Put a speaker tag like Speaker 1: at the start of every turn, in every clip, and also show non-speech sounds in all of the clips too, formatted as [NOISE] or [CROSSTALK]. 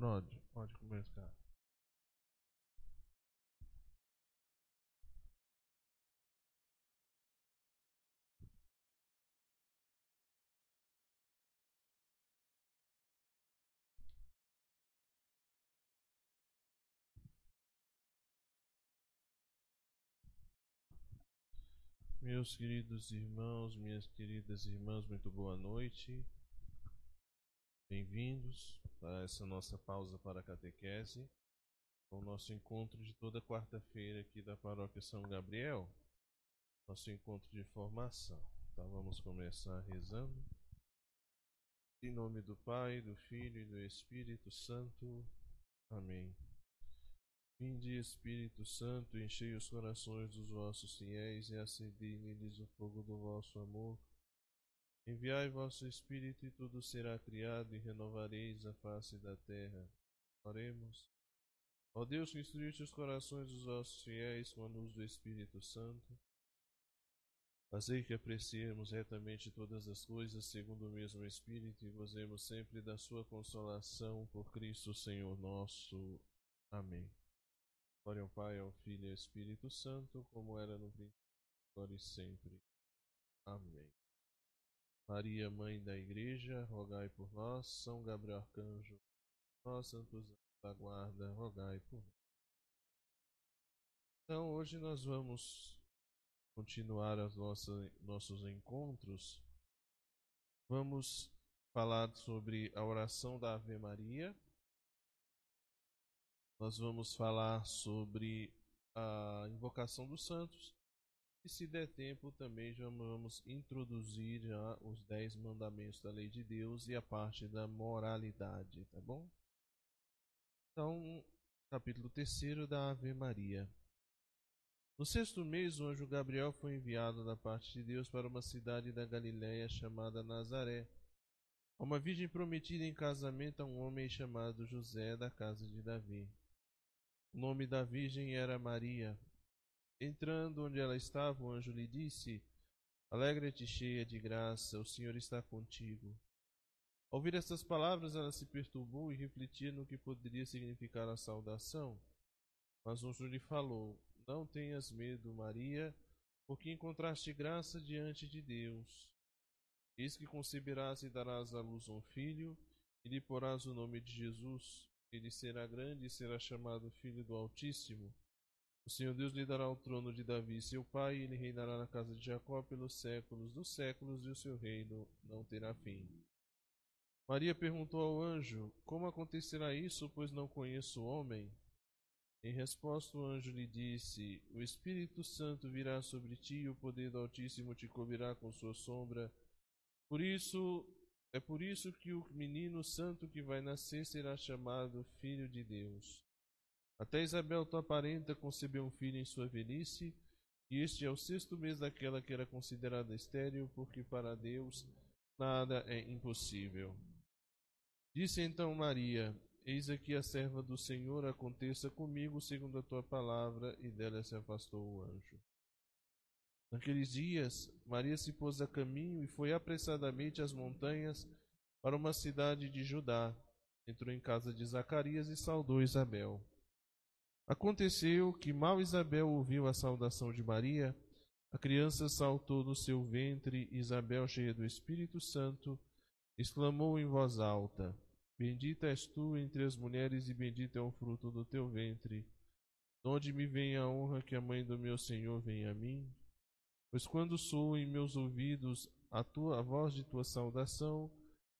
Speaker 1: Pode, pode começar. Meus queridos irmãos, minhas queridas irmãs, muito boa noite. Bem-vindos a essa nossa pausa para a catequese, o nosso encontro de toda quarta-feira aqui da Paróquia São Gabriel, nosso encontro de formação. Então vamos começar rezando. Em nome do Pai, do Filho e do Espírito Santo. Amém. Vinde, Espírito Santo, enchei os corações dos vossos fiéis e acendei neles o fogo do vosso amor. Enviai vosso Espírito e tudo será criado e renovareis a face da terra. Oremos. Ó Deus que instruíste os corações dos vossos fiéis com a luz do Espírito Santo, fazei que apreciemos retamente todas as coisas segundo o mesmo Espírito e gozemos sempre da sua consolação por Cristo Senhor nosso. Amém. Glória ao Pai, ao Filho e ao Espírito Santo, como era no princípio, agora e sempre. Amém. Maria, Mãe da Igreja, rogai por nós. São Gabriel Arcanjo, nós, santos da guarda, rogai por nós. Então, hoje nós vamos continuar os nossos encontros. Vamos falar sobre a oração da Ave Maria nós vamos falar sobre a invocação dos santos e se der tempo também já vamos introduzir já os dez mandamentos da lei de Deus e a parte da moralidade, tá bom? Então, capítulo 3 da Ave Maria. No sexto mês, o anjo Gabriel foi enviado da parte de Deus para uma cidade da Galiléia chamada Nazaré, a uma virgem prometida em casamento a um homem chamado José da casa de Davi. O nome da virgem era Maria. Entrando onde ela estava, o anjo lhe disse: Alegra-te, cheia de graça, o Senhor está contigo. Ao ouvir estas palavras, ela se perturbou e refletia no que poderia significar a saudação. Mas o anjo lhe falou: Não tenhas medo, Maria, porque encontraste graça diante de Deus. Eis que conceberás e darás à luz um filho, e lhe porás o nome de Jesus ele será grande e será chamado Filho do Altíssimo. O Senhor Deus lhe dará o trono de Davi, seu pai, e ele reinará na casa de Jacó pelos séculos dos séculos, e o seu reino não terá fim. Maria perguntou ao anjo: Como acontecerá isso, pois não conheço o homem? Em resposta, o anjo lhe disse: O Espírito Santo virá sobre ti, e o poder do Altíssimo te cobrirá com sua sombra. Por isso, é por isso que o menino santo que vai nascer será chamado Filho de Deus. Até Isabel, tua parenta, concebeu um filho em sua velhice, e este é o sexto mês daquela que era considerada estéril, porque para Deus nada é impossível. Disse então Maria: Eis aqui a serva do Senhor, aconteça comigo segundo a tua palavra, e dela se afastou o anjo. Naqueles dias, Maria se pôs a caminho e foi apressadamente às montanhas para uma cidade de Judá. Entrou em casa de Zacarias e saudou Isabel. Aconteceu que, mal Isabel ouviu a saudação de Maria, a criança saltou do seu ventre Isabel, cheia do Espírito Santo, exclamou em voz alta: Bendita és tu entre as mulheres e bendito é o fruto do teu ventre. De onde me vem a honra que a mãe do meu Senhor venha a mim? Pois quando soou em meus ouvidos a tua a voz de tua saudação,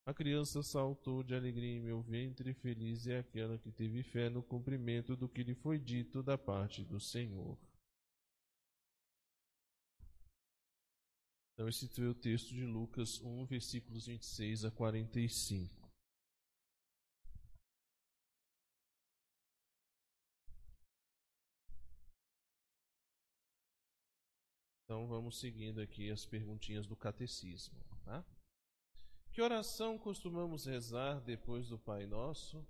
Speaker 1: a criança saltou de alegria em meu ventre, feliz é aquela que teve fé no cumprimento do que lhe foi dito da parte do Senhor. Então, esse foi o texto de Lucas 1, versículos 26 a 45. Então vamos seguindo aqui as perguntinhas do catecismo. Tá? Que oração costumamos rezar depois do Pai Nosso?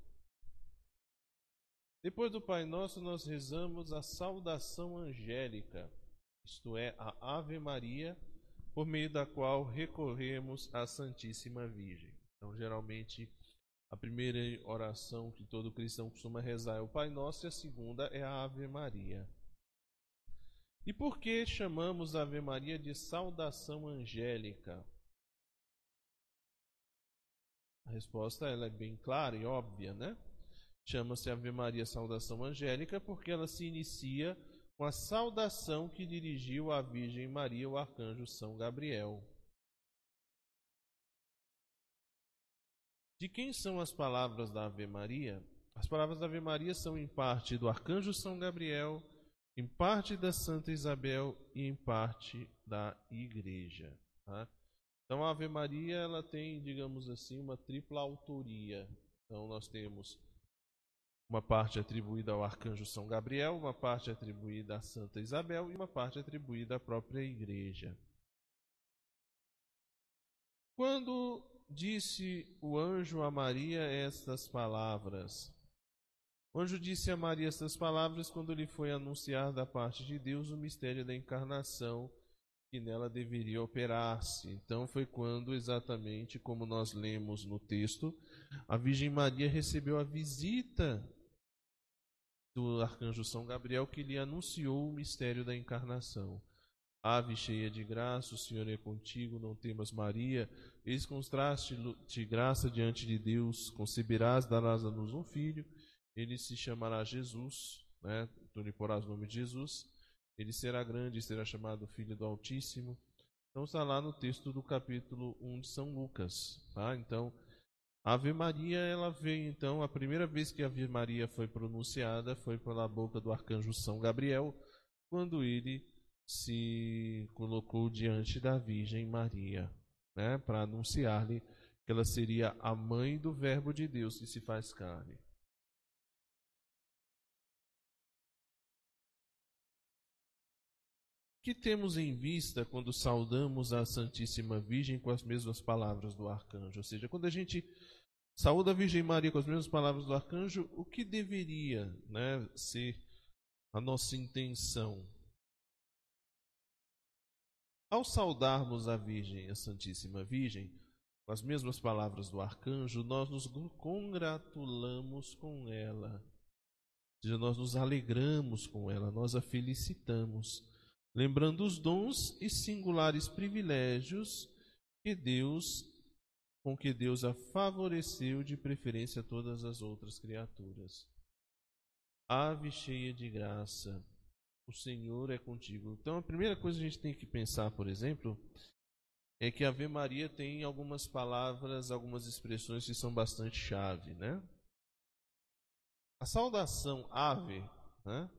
Speaker 1: Depois do Pai Nosso, nós rezamos a saudação angélica, isto é, a Ave Maria, por meio da qual recorremos à Santíssima Virgem. Então, geralmente, A primeira oração que todo cristão costuma rezar é o Pai Nosso e a segunda é a Ave Maria. E por que chamamos a Ave Maria de saudação angélica? A resposta ela é bem clara e óbvia, né? Chama-se Ave Maria Saudação Angélica porque ela se inicia com a saudação que dirigiu à Virgem Maria o arcanjo São Gabriel. De quem são as palavras da Ave Maria? As palavras da Ave Maria são em parte do arcanjo São Gabriel, em parte da Santa Isabel e em parte da Igreja. Tá? Então a Ave Maria ela tem, digamos assim, uma tripla autoria. Então nós temos uma parte atribuída ao arcanjo São Gabriel, uma parte atribuída à Santa Isabel e uma parte atribuída à própria Igreja. Quando disse o anjo a Maria estas palavras. O anjo disse a Maria estas palavras quando lhe foi anunciar da parte de Deus o mistério da encarnação que nela deveria operar-se. Então foi quando, exatamente como nós lemos no texto, a Virgem Maria recebeu a visita do arcanjo São Gabriel que lhe anunciou o mistério da encarnação. Ave cheia de graça, o Senhor é contigo, não temas Maria, eis contraste de graça diante de Deus, conceberás, darás a luz um filho, ele se chamará Jesus, né? tu lhe porás o nome de Jesus, ele será grande e será chamado Filho do Altíssimo. Então está lá no texto do capítulo 1 de São Lucas, tá? Então, a Ave Maria, ela veio então, a primeira vez que a Ave Maria foi pronunciada foi pela boca do arcanjo São Gabriel, quando ele se colocou diante da Virgem Maria, né, para anunciar-lhe que ela seria a mãe do Verbo de Deus que se faz carne. Que temos em vista quando saudamos a Santíssima Virgem com as mesmas palavras do arcanjo? Ou seja, quando a gente saúda a Virgem Maria com as mesmas palavras do arcanjo, o que deveria né, ser a nossa intenção? Ao saudarmos a Virgem, a Santíssima Virgem, com as mesmas palavras do arcanjo, nós nos congratulamos com ela. Ou seja, nós nos alegramos com ela, nós a felicitamos, lembrando os dons e singulares privilégios que Deus com que Deus a favoreceu de preferência a todas as outras criaturas. Ave cheia de graça, o Senhor é contigo. Então, a primeira coisa que a gente tem que pensar, por exemplo, é que a Ave Maria tem algumas palavras, algumas expressões que são bastante chave, né? A saudação ave, né?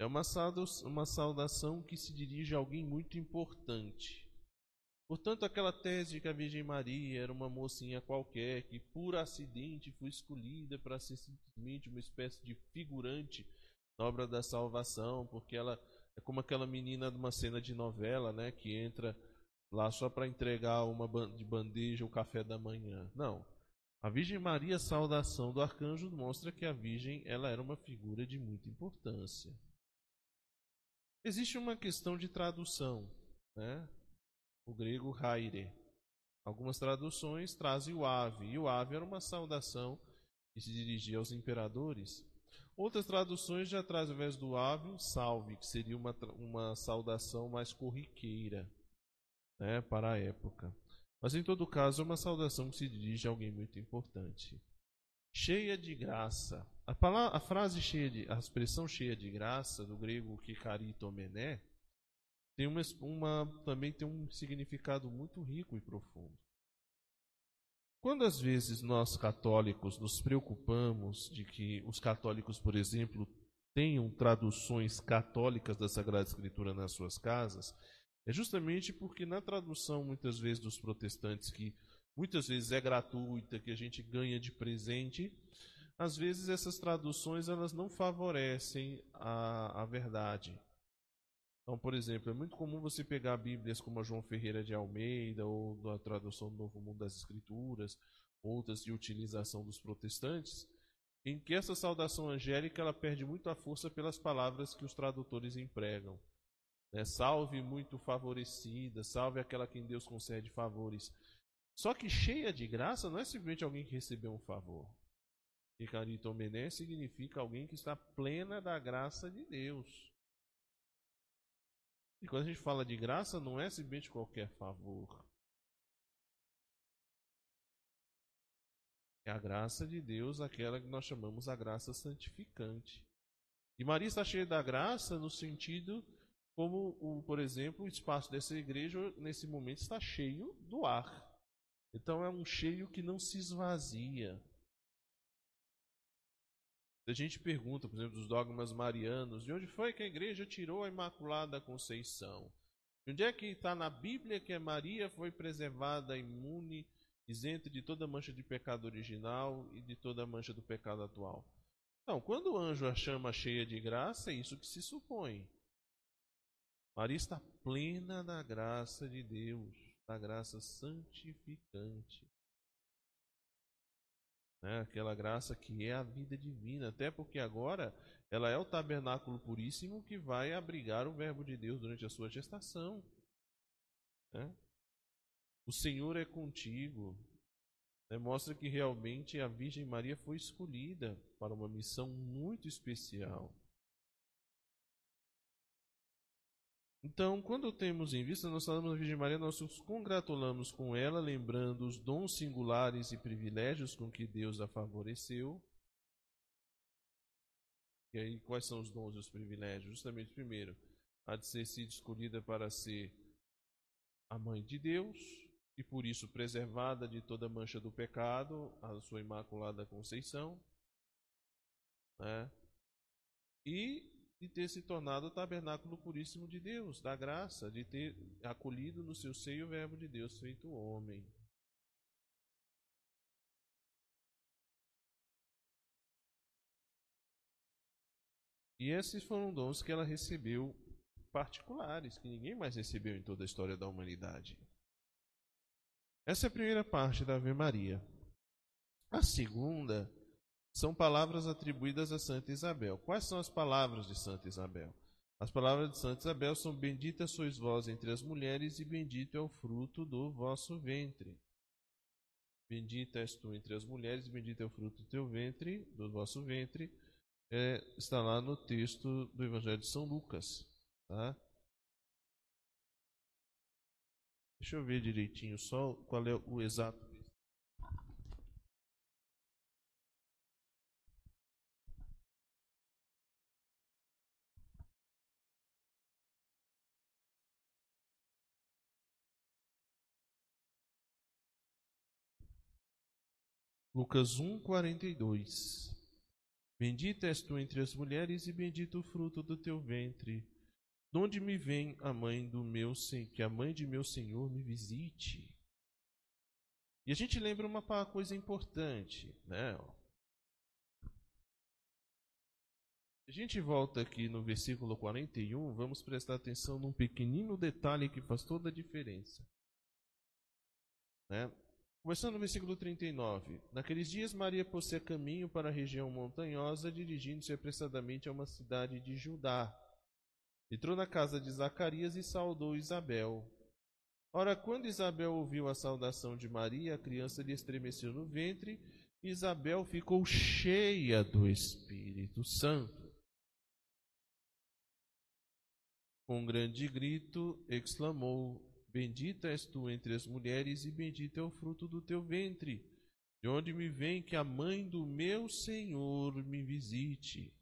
Speaker 1: É uma saudação que se dirige a alguém muito importante. Portanto, aquela tese de que a Virgem Maria era uma mocinha qualquer que, por acidente, foi escolhida para ser simplesmente uma espécie de figurante na obra da salvação, porque ela é como aquela menina de uma cena de novela, né, que entra lá só para entregar uma de bandeja o café da manhã. Não. A Virgem Maria, saudação do arcanjo, mostra que a Virgem ela era uma figura de muita importância. Existe uma questão de tradução, né? O grego haire. Algumas traduções trazem o ave, e o ave era uma saudação que se dirigia aos imperadores. Outras traduções já trazem, ao invés do ave, salve, que seria uma, uma saudação mais corriqueira né, para a época. Mas em todo caso, é uma saudação que se dirige a alguém muito importante. Cheia de graça. A, palavra, a frase cheia de, a expressão cheia de graça, do grego kikaritomené, tem uma, uma, também tem um significado muito rico e profundo. Quando às vezes nós católicos nos preocupamos de que os católicos, por exemplo, tenham traduções católicas da Sagrada Escritura nas suas casas, é justamente porque na tradução muitas vezes dos protestantes, que muitas vezes é gratuita, que a gente ganha de presente, às vezes essas traduções elas não favorecem a, a verdade. Então, por exemplo, é muito comum você pegar Bíblias como a João Ferreira de Almeida ou da tradução do Novo Mundo das Escrituras, outras de utilização dos protestantes, em que essa saudação angélica ela perde muito a força pelas palavras que os tradutores empregam. Né? Salve muito favorecida, salve aquela a quem Deus concede favores. Só que cheia de graça não é simplesmente alguém que recebeu um favor. E carito mené significa alguém que está plena da graça de Deus. E quando a gente fala de graça, não é simplesmente qualquer favor. É a graça de Deus, aquela que nós chamamos a graça santificante. E Maria está cheia da graça no sentido como, por exemplo, o espaço dessa igreja nesse momento está cheio do ar. Então é um cheio que não se esvazia. A gente pergunta, por exemplo, dos dogmas marianos, de onde foi que a igreja tirou a Imaculada Conceição? De onde é que está na Bíblia que a Maria foi preservada imune, isenta de toda mancha de pecado original e de toda mancha do pecado atual? Então, quando o anjo a chama cheia de graça, é isso que se supõe. Maria está plena da graça de Deus, da graça santificante. Né? Aquela graça que é a vida divina, até porque agora ela é o tabernáculo puríssimo que vai abrigar o Verbo de Deus durante a sua gestação. Né? O Senhor é contigo. Né? Mostra que realmente a Virgem Maria foi escolhida para uma missão muito especial. Então, quando temos em vista, nós falamos da Virgem Maria, nós nos congratulamos com ela, lembrando os dons singulares e privilégios com que Deus a favoreceu. E aí, quais são os dons e os privilégios? Justamente, primeiro, a de ser sido escolhida para ser a mãe de Deus e por isso preservada de toda mancha do pecado, a sua imaculada conceição. Né? E de ter se tornado o tabernáculo puríssimo de Deus, da graça, de ter acolhido no seu seio o Verbo de Deus feito homem. E esses foram dons que ela recebeu particulares, que ninguém mais recebeu em toda a história da humanidade. Essa é a primeira parte da Ave Maria. A segunda são palavras atribuídas a Santa Isabel. Quais são as palavras de Santa Isabel? As palavras de Santa Isabel são: Bendita sois vós entre as mulheres, e bendito é o fruto do vosso ventre. Bendita és tu entre as mulheres, e bendito é o fruto do teu ventre, do vosso ventre. É, está lá no texto do Evangelho de São Lucas. Tá? Deixa eu ver direitinho só qual é o exato Lucas 1, 42 Bendita és tu entre as mulheres e bendito o fruto do teu ventre. De onde me vem a mãe do meu que a mãe de meu Senhor me visite? E a gente lembra uma coisa importante, né? A gente volta aqui no versículo 41, vamos prestar atenção num pequenino detalhe que faz toda a diferença. Né? Começando no versículo 39. Naqueles dias, Maria pôs-se a caminho para a região montanhosa, dirigindo-se apressadamente a uma cidade de Judá. Entrou na casa de Zacarias e saudou Isabel. Ora, quando Isabel ouviu a saudação de Maria, a criança lhe estremeceu no ventre, Isabel ficou cheia do Espírito Santo. Com um grande grito, exclamou: Bendita és tu entre as mulheres, e bendito é o fruto do teu ventre. De onde me vem que a mãe do meu Senhor me visite?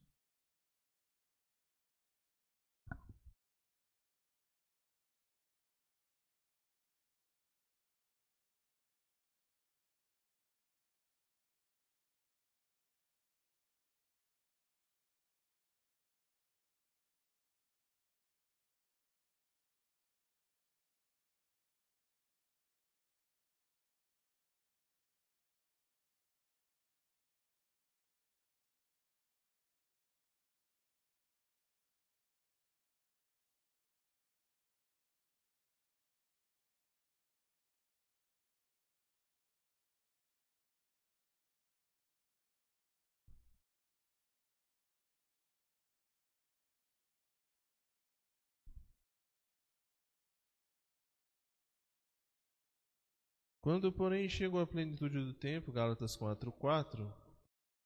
Speaker 1: Quando, porém, chegou a plenitude do tempo, Gálatas 4:4,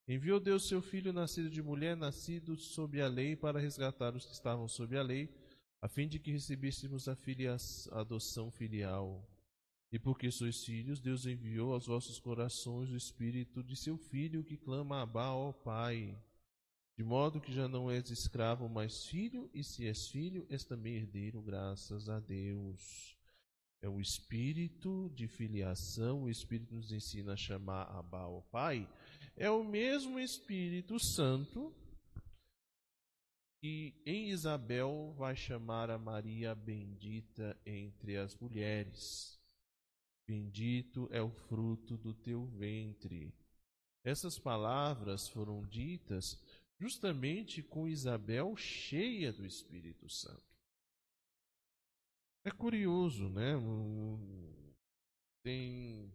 Speaker 1: enviou Deus seu filho nascido de mulher, nascido sob a lei, para resgatar os que estavam sob a lei, a fim de que recebêssemos a, filia, a adoção filial. E porque sois filhos, Deus enviou aos vossos corações o espírito de seu filho que clama Abba, ó Pai. De modo que já não és escravo, mas filho, e se és filho, és também herdeiro, graças a Deus. É o espírito de filiação, o espírito nos ensina a chamar Abba, ó Pai. É o mesmo Espírito Santo que em Isabel vai chamar a Maria bendita entre as mulheres. Bendito é o fruto do teu ventre. Essas palavras foram ditas justamente com Isabel cheia do Espírito Santo. É curioso, né? Tem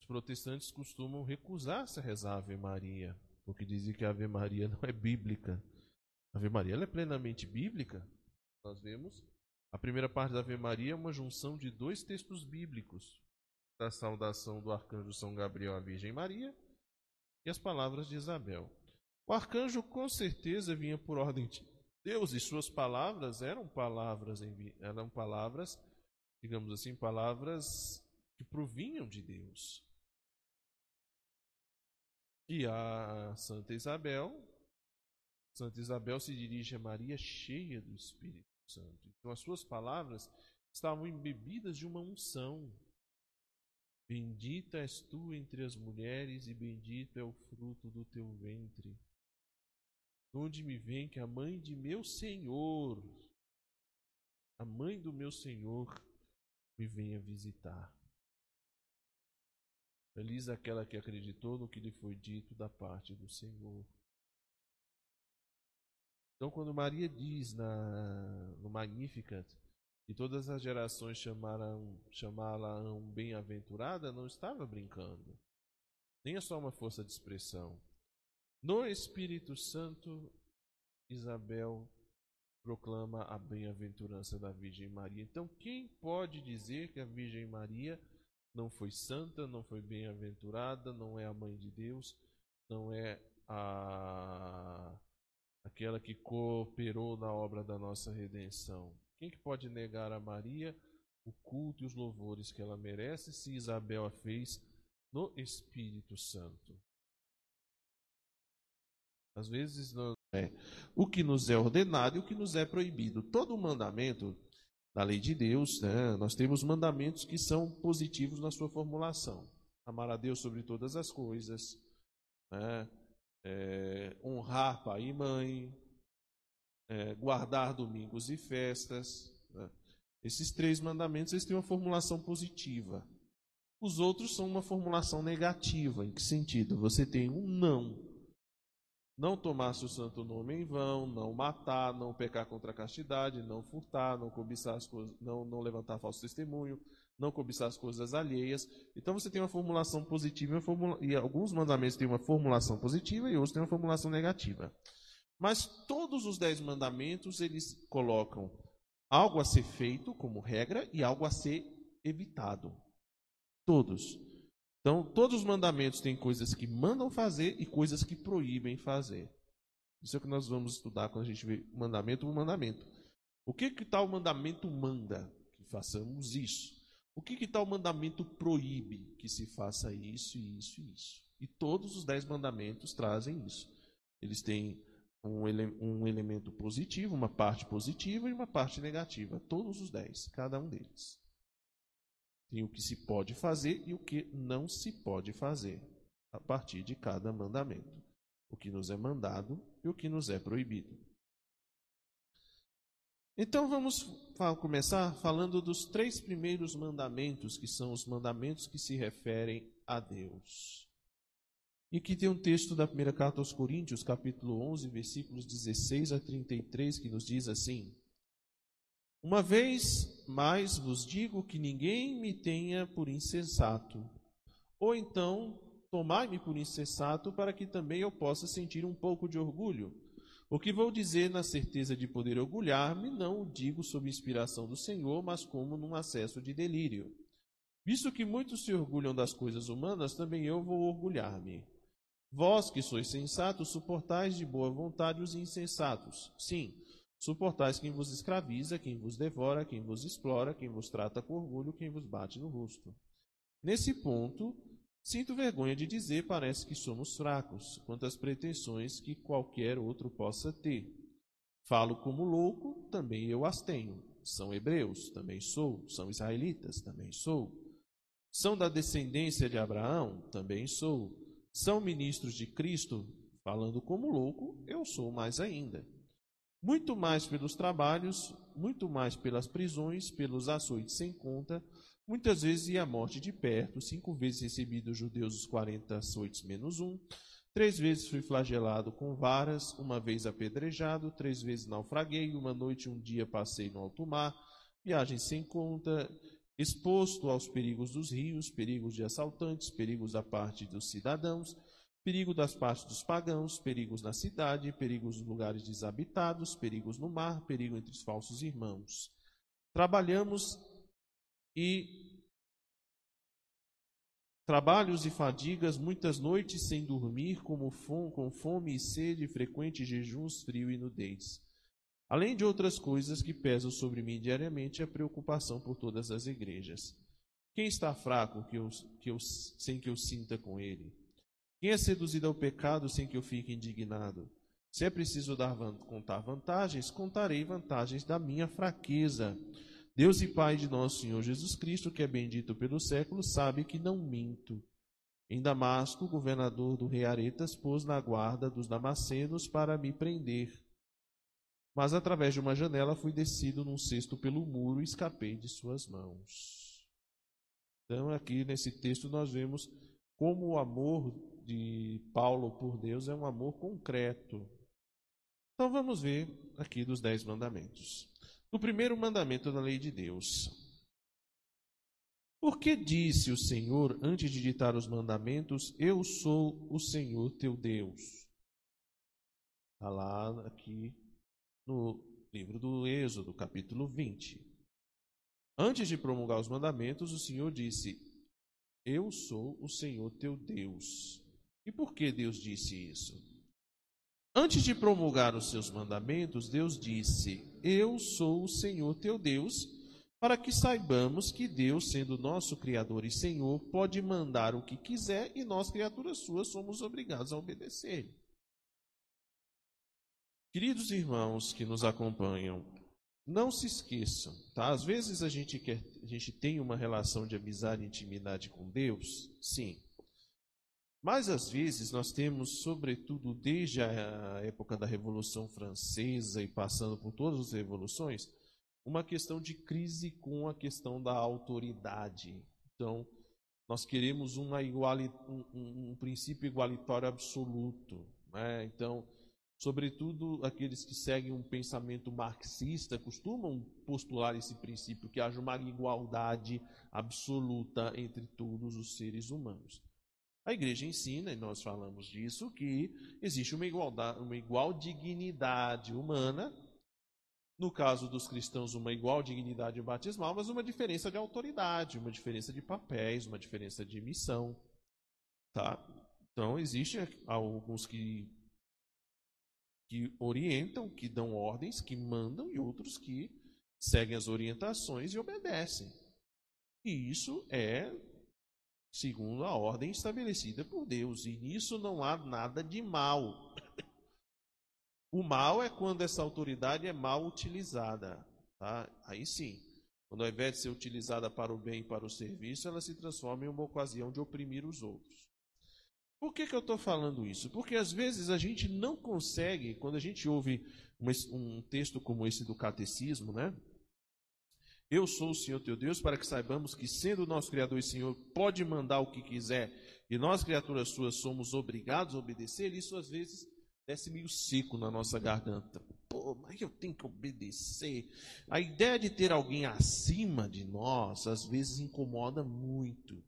Speaker 1: os protestantes costumam recusar-se a rezar a Ave Maria, porque dizem que a Ave Maria [LAUGHS] não é bíblica. A Ave Maria é plenamente bíblica. Nós vemos a primeira parte da Ave Maria é uma junção de dois textos bíblicos: da saudação do arcanjo São Gabriel à Virgem Maria e as palavras de Isabel. O arcanjo com certeza vinha por ordem de Deus e suas palavras eram palavras eram palavras, digamos assim, palavras que provinham de Deus. E a Santa Isabel, Santa Isabel se dirige a Maria cheia do Espírito Santo. Então as suas palavras estavam embebidas de uma unção. Bendita és tu entre as mulheres e bendito é o fruto do teu ventre onde me vem que a mãe de meu Senhor, a mãe do meu Senhor, me venha visitar. Feliz aquela que acreditou no que lhe foi dito da parte do Senhor. Então, quando Maria diz na, no Magnificat que todas as gerações chamaram, chamá-la bem-aventurada, não estava brincando. Nem é só uma força de expressão. No Espírito Santo, Isabel proclama a bem-aventurança da Virgem Maria. Então, quem pode dizer que a Virgem Maria não foi santa, não foi bem-aventurada, não é a mãe de Deus, não é a aquela que cooperou na obra da nossa redenção? Quem que pode negar a Maria o culto e os louvores que ela merece se Isabel a fez no Espírito Santo? Às vezes nós, é o que nos é ordenado e o que nos é proibido. Todo mandamento da lei de Deus, né, nós temos mandamentos que são positivos na sua formulação. Amar a Deus sobre todas as coisas, né, é, honrar pai e mãe, é, guardar domingos e festas. Né. Esses três mandamentos eles têm uma formulação positiva. Os outros são uma formulação negativa. Em que sentido? Você tem um não não tomasse o santo nome em vão, não matar, não pecar contra a castidade, não furtar, não cobiçar as coisas, não, não levantar falso testemunho, não cobiçar as coisas alheias. Então você tem uma formulação positiva uma formula, e alguns mandamentos têm uma formulação positiva e outros têm uma formulação negativa. Mas todos os dez mandamentos eles colocam algo a ser feito como regra e algo a ser evitado. Todos. Então, todos os mandamentos têm coisas que mandam fazer e coisas que proíbem fazer. Isso é o que nós vamos estudar quando a gente vê mandamento por mandamento. O que que tal mandamento manda? Que façamos isso. O que que tal mandamento proíbe? Que se faça isso, isso e isso. E todos os dez mandamentos trazem isso. Eles têm um, ele, um elemento positivo, uma parte positiva e uma parte negativa. Todos os dez, cada um deles. Tem o que se pode fazer e o que não se pode fazer, a partir de cada mandamento. O que nos é mandado e o que nos é proibido. Então vamos começar falando dos três primeiros mandamentos, que são os mandamentos que se referem a Deus. E aqui tem um texto da primeira carta aos Coríntios, capítulo 11, versículos 16 a 33, que nos diz assim: uma vez mais vos digo que ninguém me tenha por insensato, ou então tomai-me por insensato para que também eu possa sentir um pouco de orgulho. O que vou dizer na certeza de poder orgulhar-me, não o digo sob inspiração do Senhor, mas como num acesso de delírio.
Speaker 2: Visto que muitos se orgulham das coisas humanas, também eu vou orgulhar-me. Vós que sois sensatos, suportais de boa vontade os insensatos. Sim, suportais quem vos escraviza, quem vos devora, quem vos explora, quem vos trata com orgulho, quem vos bate no rosto. Nesse ponto, sinto vergonha de dizer, parece que somos fracos, quanto às pretensões que qualquer outro possa ter. Falo como louco, também eu as tenho. São hebreus, também sou. São israelitas, também sou. São da descendência de Abraão, também sou são ministros de Cristo, falando como louco, eu sou mais ainda. Muito mais pelos trabalhos, muito mais pelas prisões, pelos açoites sem conta, muitas vezes e a morte de perto, cinco vezes recebi dos judeus os quarenta açoites menos um, três vezes fui flagelado com varas, uma vez apedrejado, três vezes naufraguei, uma noite e um dia passei no alto mar, viagem sem conta, exposto aos perigos dos rios, perigos de assaltantes, perigos da parte dos cidadãos, perigo das partes dos pagãos, perigos na cidade, perigos nos lugares desabitados, perigos no mar, perigo entre os falsos irmãos. Trabalhamos e trabalhos e fadigas, muitas noites sem dormir, como fome, com fome e sede, frequentes jejuns, frio e nudez. Além de outras coisas que pesam sobre mim diariamente, a preocupação por todas as igrejas. Quem está fraco que eu, que eu, sem que eu sinta com ele? Quem é seduzido ao pecado sem que eu fique indignado? Se é preciso dar, contar vantagens, contarei vantagens da minha fraqueza. Deus e Pai de nosso Senhor Jesus Cristo, que é bendito pelo século, sabe que não minto. Em Damasco, o governador do rei Aretas pôs na guarda dos damascenos para me prender mas através de uma janela fui descido num cesto pelo muro e escapei de suas mãos. Então, aqui nesse texto, nós vemos como o amor de Paulo por Deus é um amor concreto. Então, vamos ver aqui dos Dez Mandamentos. O primeiro mandamento da lei de Deus. Por que disse o Senhor, antes de ditar os mandamentos, Eu sou o Senhor teu Deus? Está lá aqui no livro do Êxodo, capítulo 20. Antes de promulgar os mandamentos, o Senhor disse: Eu sou o Senhor teu Deus. E por que Deus disse isso? Antes de promulgar os seus mandamentos, Deus disse: Eu sou o Senhor teu Deus, para que saibamos que Deus, sendo nosso Criador e Senhor, pode mandar o que quiser e nós, criaturas suas, somos obrigados a obedecer. Queridos irmãos que nos acompanham, não se esqueçam, tá? Às vezes a gente quer, a gente tem uma relação de amizade e intimidade com Deus, sim. Mas às vezes nós temos, sobretudo desde a época da Revolução Francesa e passando por todas as revoluções, uma questão de crise com a questão da autoridade. Então, nós queremos iguali, um, um princípio igualitário absoluto. Né? Então, Sobretudo aqueles que seguem um pensamento marxista costumam postular esse princípio que haja uma igualdade absoluta entre todos os seres humanos. A igreja ensina, e nós falamos disso, que existe uma, igualdade, uma igual dignidade humana, no caso dos cristãos, uma igual dignidade batismal, mas uma diferença de autoridade, uma diferença de papéis, uma diferença de missão. Tá? Então, existem alguns que que orientam, que dão ordens, que mandam, e outros que seguem as orientações e obedecem. E isso é segundo a ordem estabelecida por Deus, e nisso não há nada de mal. O mal é quando essa autoridade é mal utilizada. Tá? Aí sim, quando ao invés de ser utilizada para o bem e para o serviço, ela se transforma em uma ocasião de oprimir os outros. Por que, que eu estou falando isso? Porque às vezes a gente não consegue, quando a gente ouve um texto como esse do catecismo, né? Eu sou o Senhor teu Deus, para que saibamos que, sendo o nosso Criador e Senhor, pode mandar o que quiser, e nós, criaturas suas, somos obrigados a obedecer, isso às vezes desce meio seco na nossa garganta. Pô, mas eu tenho que obedecer. A ideia de ter alguém acima de nós, às vezes incomoda muito.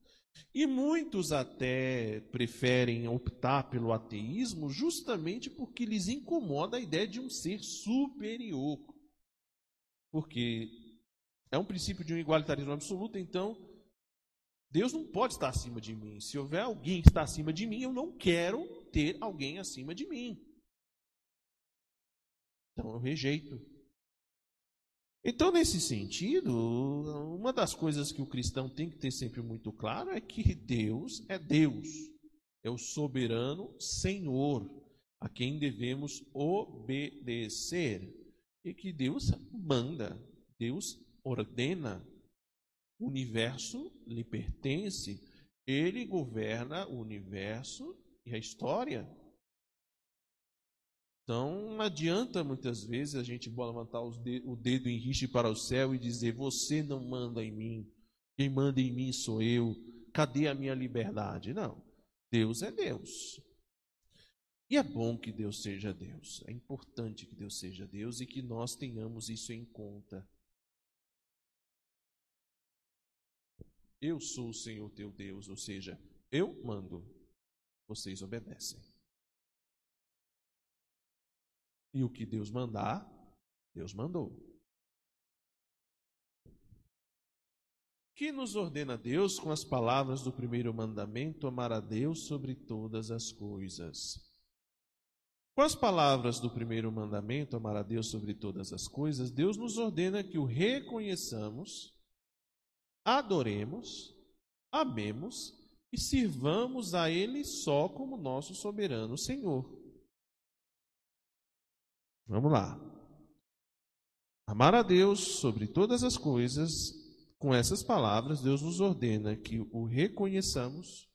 Speaker 2: E muitos até preferem optar pelo ateísmo justamente porque lhes incomoda a ideia de um ser superior. Porque é um princípio de um igualitarismo absoluto, então Deus não pode estar acima de mim. Se houver alguém que está acima de mim, eu não quero ter alguém acima de mim. Então eu rejeito. Então, nesse sentido, uma das coisas que o cristão tem que ter sempre muito claro é que Deus é Deus, é o soberano Senhor, a quem devemos obedecer. E que Deus manda, Deus ordena, o universo lhe pertence, ele governa o universo e a história. Então, não adianta muitas vezes a gente levantar o dedo em riste para o céu e dizer: Você não manda em mim, quem manda em mim sou eu, cadê a minha liberdade? Não, Deus é Deus. E é bom que Deus seja Deus, é importante que Deus seja Deus e que nós tenhamos isso em conta. Eu sou o Senhor teu Deus, ou seja, eu mando, vocês obedecem. E o que Deus mandar, Deus mandou. Que nos ordena Deus com as palavras do primeiro mandamento: amar a Deus sobre todas as coisas. Com as palavras do primeiro mandamento, amar a Deus sobre todas as coisas, Deus nos ordena que o reconheçamos, adoremos, amemos e sirvamos a Ele só como nosso soberano Senhor. Vamos lá. Amar a Deus sobre todas as coisas, com essas palavras, Deus nos ordena que o reconheçamos,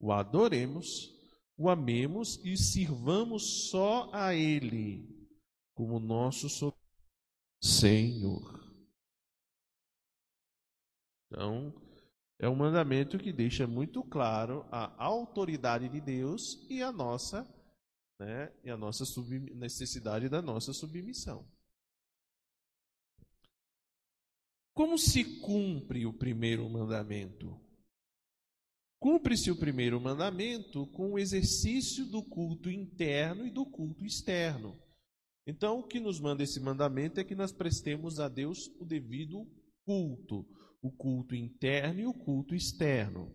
Speaker 2: o adoremos, o amemos e sirvamos só a Ele como nosso Senhor. Então, é um mandamento que deixa muito claro a autoridade de Deus e a nossa né, e a nossa necessidade da nossa submissão. Como se cumpre o primeiro mandamento? Cumpre-se o primeiro mandamento com o exercício do culto interno e do culto externo. Então, o que nos manda esse mandamento é que nós prestemos a Deus o devido culto, o culto interno e o culto externo.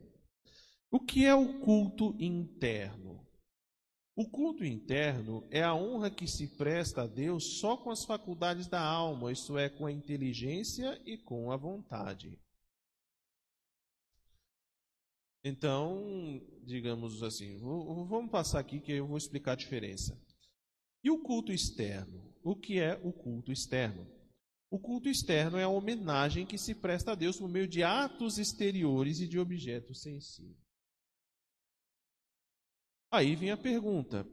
Speaker 2: O que é o culto interno? O culto interno é a honra que se presta a Deus só com as faculdades da alma, isto é, com a inteligência e com a vontade. Então, digamos assim, vamos passar aqui que eu vou explicar a diferença. E o culto externo? O que é o culto externo? O culto externo é a homenagem que se presta a Deus por meio de atos exteriores e de objetos sensíveis. Aí vem a pergunta: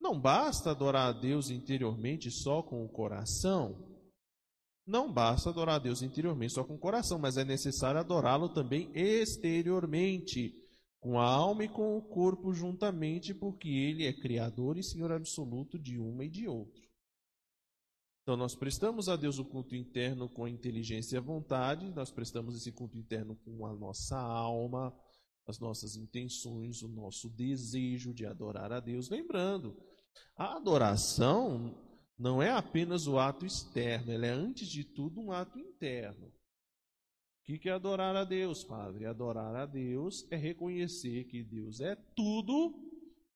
Speaker 2: não basta adorar a Deus interiormente só com o coração? Não basta adorar a Deus interiormente só com o coração, mas é necessário adorá-lo também exteriormente, com a alma e com o corpo juntamente, porque Ele é Criador e Senhor absoluto de uma e de outra. Então, nós prestamos a Deus o culto interno com inteligência e vontade, nós prestamos esse culto interno com a nossa alma, as nossas intenções, o nosso desejo de adorar a Deus. Lembrando, a adoração não é apenas o ato externo, ela é antes de tudo um ato interno. O que é adorar a Deus, Padre? Adorar a Deus é reconhecer que Deus é tudo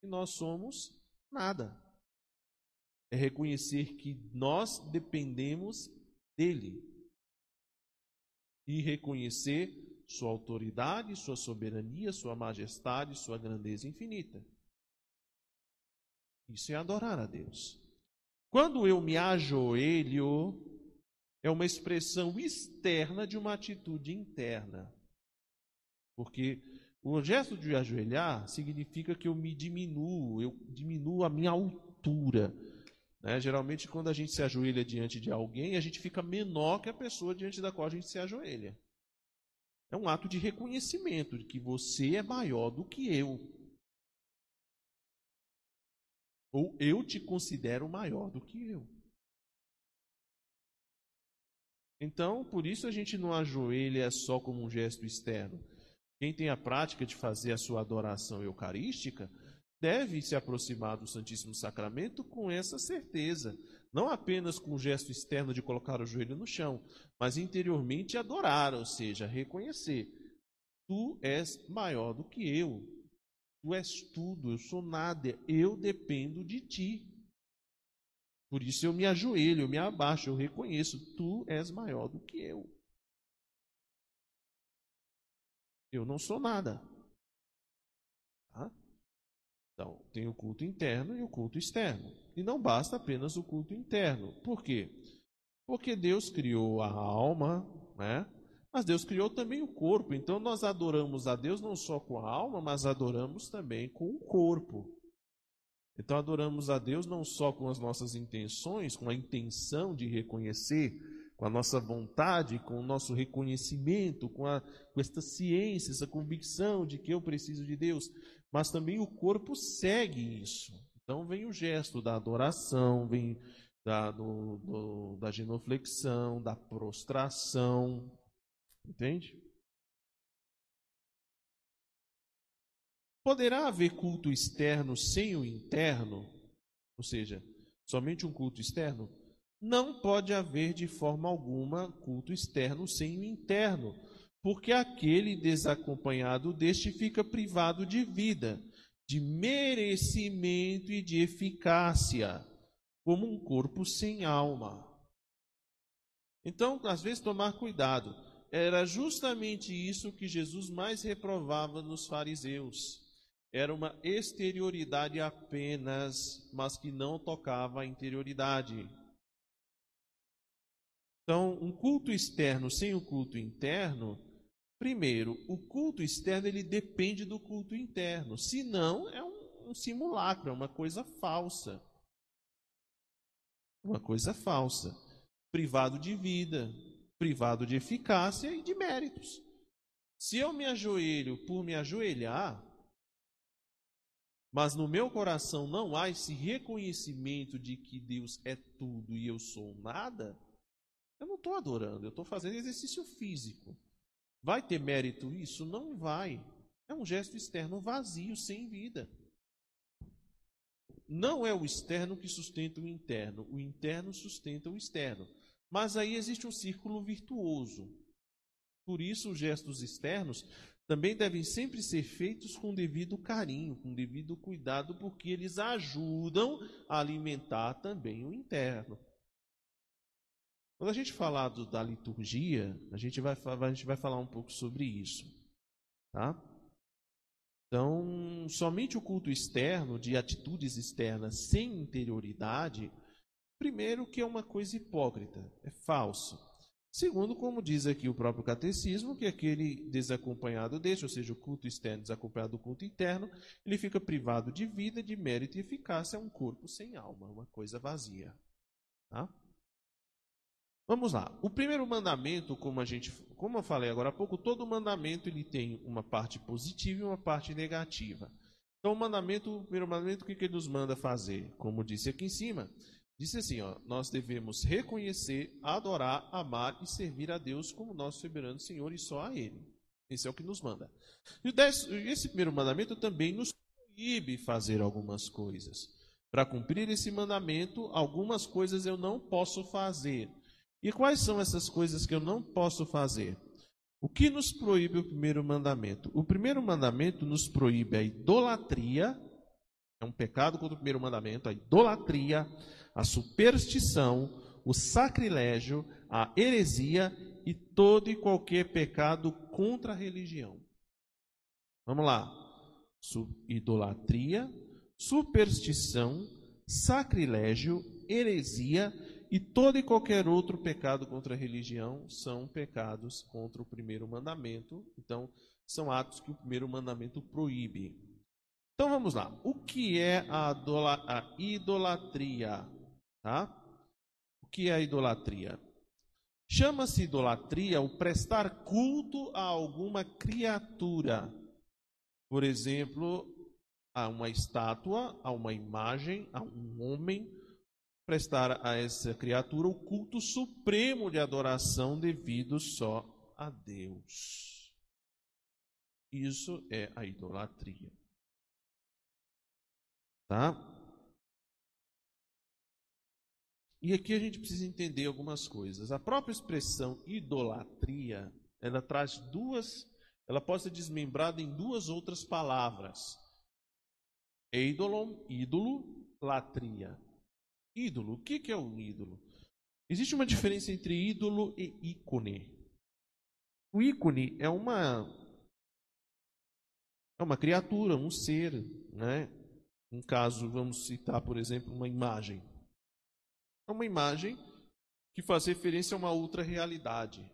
Speaker 2: e nós somos nada. É reconhecer que nós dependemos dele. E reconhecer sua autoridade, sua soberania, sua majestade, sua grandeza infinita. Isso é adorar a Deus. Quando eu me ajoelho, é uma expressão externa de uma atitude interna. Porque o gesto de ajoelhar significa que eu me diminuo, eu diminuo a minha altura. Né? Geralmente, quando a gente se ajoelha diante de alguém, a gente fica menor que a pessoa diante da qual a gente se ajoelha. É um ato de reconhecimento de que você é maior do que eu. Ou eu te considero maior do que eu. Então, por isso a gente não ajoelha só como um gesto externo. Quem tem a prática de fazer a sua adoração eucarística deve se aproximar do Santíssimo Sacramento com essa certeza não apenas com o gesto externo de colocar o joelho no chão, mas interiormente adorar, ou seja, reconhecer. Tu és maior do que eu. Tu és tudo, eu sou nada, eu dependo de ti. Por isso eu me ajoelho, eu me abaixo, eu reconheço, tu és maior do que eu. Eu não sou nada. Então, tem o culto interno e o culto externo. E não basta apenas o culto interno. Por quê? Porque Deus criou a alma, né? Mas Deus criou também o corpo. Então nós adoramos a Deus não só com a alma, mas adoramos também com o corpo. Então adoramos a Deus não só com as nossas intenções, com a intenção de reconhecer, com a nossa vontade, com o nosso reconhecimento, com, a, com esta ciência, essa convicção de que eu preciso de Deus, mas também o corpo segue isso. Então vem o gesto da adoração, vem da, do, do, da genuflexão, da prostração. Entende? Poderá haver culto externo sem o interno? Ou seja, somente um culto externo? Não pode haver de forma alguma culto externo sem o interno, porque aquele desacompanhado deste fica privado de vida, de merecimento e de eficácia como um corpo sem alma. Então, às vezes, tomar cuidado. Era justamente isso que Jesus mais reprovava nos fariseus. Era uma exterioridade apenas, mas que não tocava a interioridade. Então, um culto externo sem o culto interno, primeiro, o culto externo ele depende do culto interno. Se não, é um, um simulacro, é uma coisa falsa uma coisa falsa. Privado de vida, privado de eficácia e de méritos. Se eu me ajoelho por me ajoelhar, mas no meu coração não há esse reconhecimento de que Deus é tudo e eu sou nada, eu não estou adorando, eu estou fazendo exercício físico. Vai ter mérito isso? Não vai. É um gesto externo vazio, sem vida. Não é o externo que sustenta o interno, o interno sustenta o externo. Mas aí existe um círculo virtuoso. Por isso, os gestos externos também devem sempre ser feitos com devido carinho, com devido cuidado, porque eles ajudam a alimentar também o interno. Quando a gente falar do, da liturgia, a gente, vai, a gente vai falar um pouco sobre isso. Tá? Então, somente o culto externo, de atitudes externas sem interioridade, primeiro, que é uma coisa hipócrita, é falso. Segundo, como diz aqui o próprio catecismo, que aquele desacompanhado deste, ou seja, o culto externo desacompanhado do culto interno, ele fica privado de vida, de mérito e eficácia, é um corpo sem alma, uma coisa vazia. Tá? Vamos lá. O primeiro mandamento, como a gente, como eu falei agora há pouco, todo mandamento ele tem uma parte positiva e uma parte negativa. Então, o mandamento, o primeiro mandamento, o que, que ele nos manda fazer? Como disse aqui em cima, disse assim: ó, nós devemos reconhecer, adorar, amar e servir a Deus como nosso soberano Senhor e só a Ele. Esse é o que nos manda. E esse primeiro mandamento também nos proíbe fazer algumas coisas. Para cumprir esse mandamento, algumas coisas eu não posso fazer. E quais são essas coisas que eu não posso fazer? O que nos proíbe o primeiro mandamento? O primeiro mandamento nos proíbe a idolatria, é um pecado contra o primeiro mandamento, a idolatria, a superstição, o sacrilégio, a heresia e todo e qualquer pecado contra a religião. Vamos lá. Idolatria, superstição, sacrilégio, heresia e todo e qualquer outro pecado contra a religião são pecados contra o primeiro mandamento. Então, são atos que o primeiro mandamento proíbe. Então vamos lá. O que é a, idolatria? Tá? O que é a idolatria? Chama-se idolatria o prestar culto a alguma criatura. Por exemplo, a uma estátua, a uma imagem, a um homem prestar a essa criatura o culto supremo de adoração devido só a Deus. Isso é a idolatria. Tá? E aqui a gente precisa entender algumas coisas. A própria expressão idolatria, ela traz duas ela pode ser desmembrada em duas outras palavras: eidolon, ídolo, latria. Ídolo, o que é um ídolo? Existe uma diferença entre ídolo e ícone. O ícone é uma é uma criatura, um ser, né? Um caso, vamos citar, por exemplo, uma imagem. É uma imagem que faz referência a uma outra realidade.